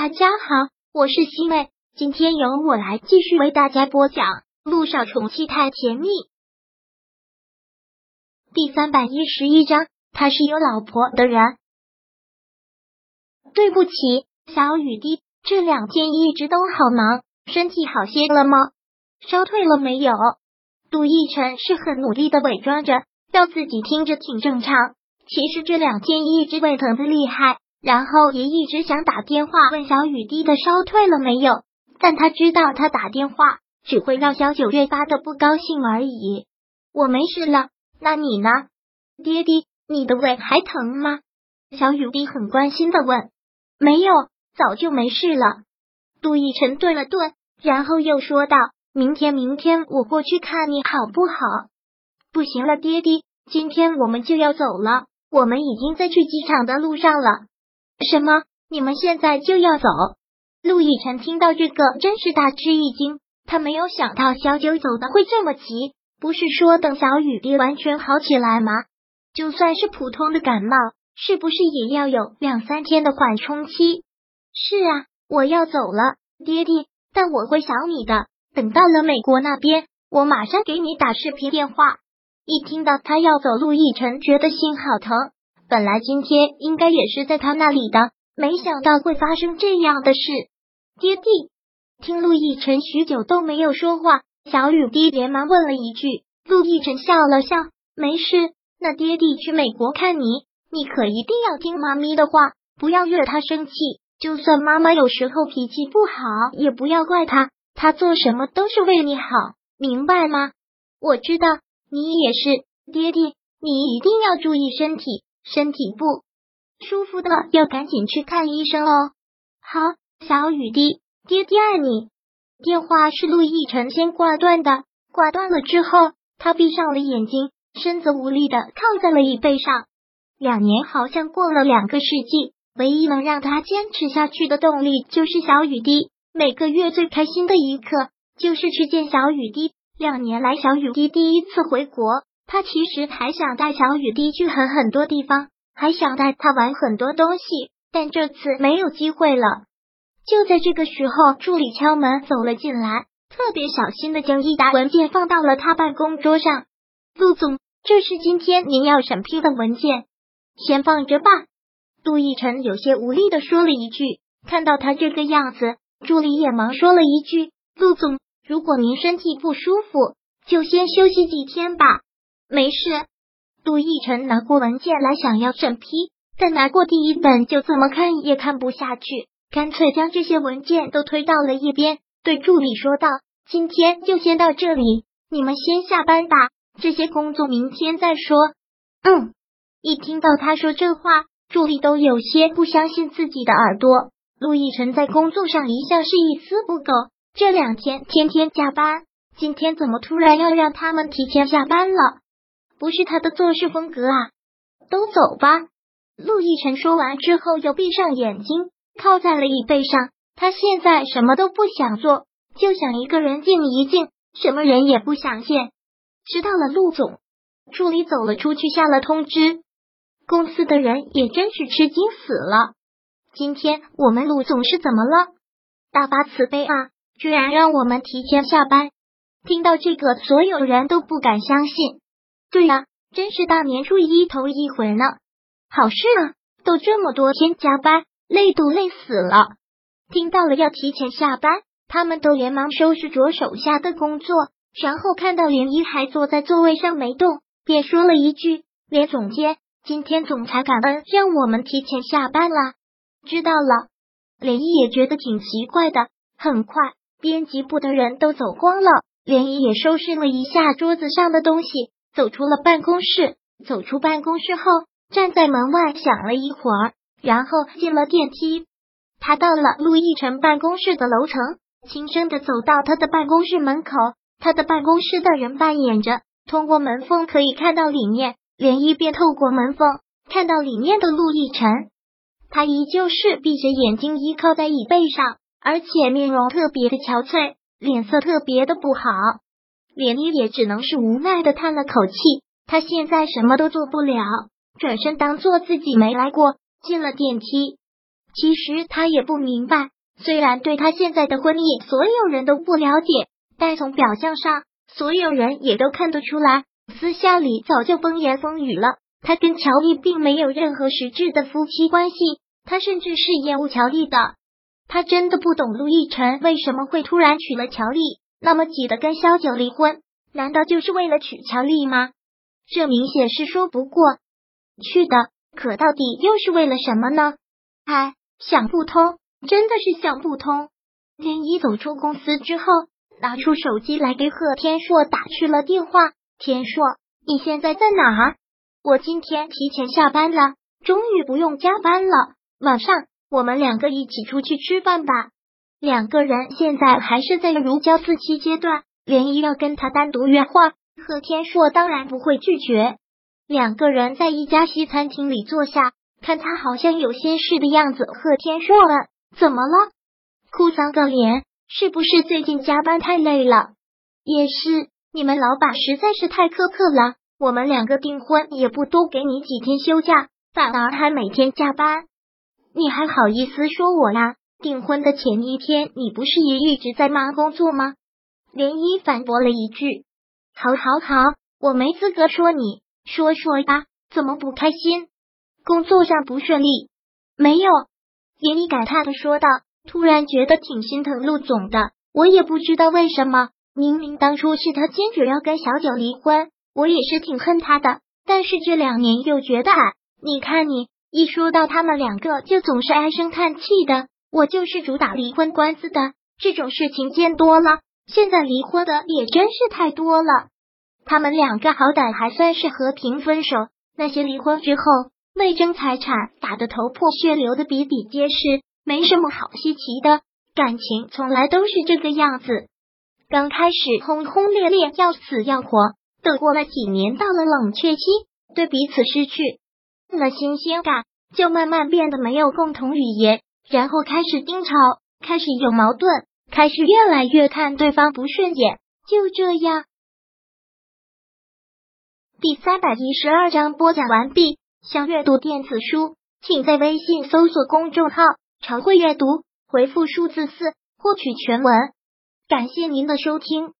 大家好，我是西妹，今天由我来继续为大家播讲《路上宠妻太甜蜜》第三百一十一章。他是有老婆的人。对不起，小雨滴，这两天一直都好忙，身体好些了吗？烧退了没有？杜奕晨是很努力的伪装着，要自己听着挺正常，其实这两天一直胃疼的厉害。然后也一直想打电话问小雨滴的烧退了没有，但他知道他打电话只会让小九越发的不高兴而已。我没事了，那你呢？爹爹，你的胃还疼吗？小雨滴很关心的问。没有，早就没事了。杜奕晨顿了顿，然后又说道：“明天，明天我过去看你好不好？”不行了，爹爹，今天我们就要走了，我们已经在去机场的路上了。什么？你们现在就要走？陆亦辰听到这个，真是大吃一惊。他没有想到小九走的会这么急。不是说等小雨滴完全好起来吗？就算是普通的感冒，是不是也要有两三天的缓冲期？是啊，我要走了，爹爹，但我会想你的。等到了美国那边，我马上给你打视频电话。一听到他要走，陆亦辰觉得心好疼。本来今天应该也是在他那里的，没想到会发生这样的事。爹地，听陆亦辰许久都没有说话，小雨滴连忙问了一句。陆亦辰笑了笑，没事。那爹地去美国看你，你可一定要听妈咪的话，不要惹他生气。就算妈妈有时候脾气不好，也不要怪他，他做什么都是为你好，明白吗？我知道，你也是，爹爹，你一定要注意身体。身体不舒服的要赶紧去看医生哦。好，小雨滴，爹爹爱你。电话是陆亦辰先挂断的，挂断了之后，他闭上了眼睛，身子无力的靠在了椅背上。两年好像过了两个世纪，唯一能让他坚持下去的动力就是小雨滴。每个月最开心的一刻就是去见小雨滴。两年来，小雨滴第一次回国。他其实还想带小雨滴去很很多地方，还想带他玩很多东西，但这次没有机会了。就在这个时候，助理敲门走了进来，特别小心的将一沓文件放到了他办公桌上。陆总，这是今天您要审批的文件，先放着吧。杜奕晨有些无力的说了一句。看到他这个样子，助理也忙说了一句：“陆总，如果您身体不舒服，就先休息几天吧。”没事，杜奕晨拿过文件来，想要审批，但拿过第一本就怎么看也看不下去，干脆将这些文件都推到了一边，对助理说道：“今天就先到这里，你们先下班吧，这些工作明天再说。”嗯，一听到他说这话，助理都有些不相信自己的耳朵。陆亦辰在工作上一向是一丝不苟，这两天天天加班，今天怎么突然要让他们提前下班了？不是他的做事风格啊！都走吧。陆亦辰说完之后，又闭上眼睛，靠在了椅背上。他现在什么都不想做，就想一个人静一静，什么人也不想见。知道了，陆总。助理走了出去，下了通知。公司的人也真是吃惊死了。今天我们陆总是怎么了？大发慈悲啊，居然让我们提前下班。听到这个，所有人都不敢相信。对呀，真是大年初一头一回呢，好事啊！都这么多天加班，累都累死了。听到了要提前下班，他们都连忙收拾着手下的工作，然后看到连依还坐在座位上没动，便说了一句：“连总监，今天总裁感恩让我们提前下班了。”知道了，连依也觉得挺奇怪的。很快，编辑部的人都走光了，连依也收拾了一下桌子上的东西。走出了办公室，走出办公室后，站在门外想了一会儿，然后进了电梯。他到了陆亦辰办公室的楼层，轻声的走到他的办公室门口。他的办公室的人扮演着，通过门缝可以看到里面。涟漪便透过门缝看到里面的陆亦辰，他依旧是闭着眼睛依靠在椅背上，而且面容特别的憔悴，脸色特别的不好。连依也只能是无奈的叹了口气，他现在什么都做不了，转身当做自己没来过，进了电梯。其实他也不明白，虽然对他现在的婚姻所有人都不了解，但从表象上，所有人也都看得出来，私下里早就风言风语了。他跟乔丽并没有任何实质的夫妻关系，他甚至是厌恶乔丽的。他真的不懂陆亦辰为什么会突然娶了乔丽，那么急的跟萧九离婚，难道就是为了娶乔丽吗？这明显是说不过去的。可到底又是为了什么呢？哎，想不通，真的是想不通。连一走出公司之后，拿出手机来给贺天硕打去了电话。天硕，你现在在哪儿？我今天提前下班了，终于不用加班了。晚上我们两个一起出去吃饭吧。两个人现在还是在如胶似漆阶段，连漪要跟他单独约会，贺天硕当然不会拒绝。两个人在一家西餐厅里坐下，看他好像有心事的样子。贺天硕问：“怎么了？哭丧个脸？是不是最近加班太累了？”也是，你们老板实在是太苛刻了。我们两个订婚也不多给你几天休假，反而还每天加班，你还好意思说我呀？订婚的前一天，你不是也一直在忙工作吗？涟漪反驳了一句：“好，好，好，我没资格说你，说说吧，怎么不开心？工作上不顺利？没有。”涟漪感叹的说道，突然觉得挺心疼陆总的。我也不知道为什么，明明当初是他坚决要跟小九离婚。我也是挺恨他的，但是这两年又觉得，你看你一说到他们两个，就总是唉声叹气的。我就是主打离婚官司的，这种事情见多了，现在离婚的也真是太多了。他们两个好歹还算是和平分手，那些离婚之后为争财产打得头破血流的比比皆是，没什么好稀奇的。感情从来都是这个样子，刚开始轰轰烈烈，要死要活。等过了几年，到了冷却期，对彼此失去了新鲜感，就慢慢变得没有共同语言，然后开始争吵，开始有矛盾，开始越来越看对方不顺眼。就这样，第三百一十二章播讲完毕。想阅读电子书，请在微信搜索公众号“常会阅读”，回复数字四获取全文。感谢您的收听。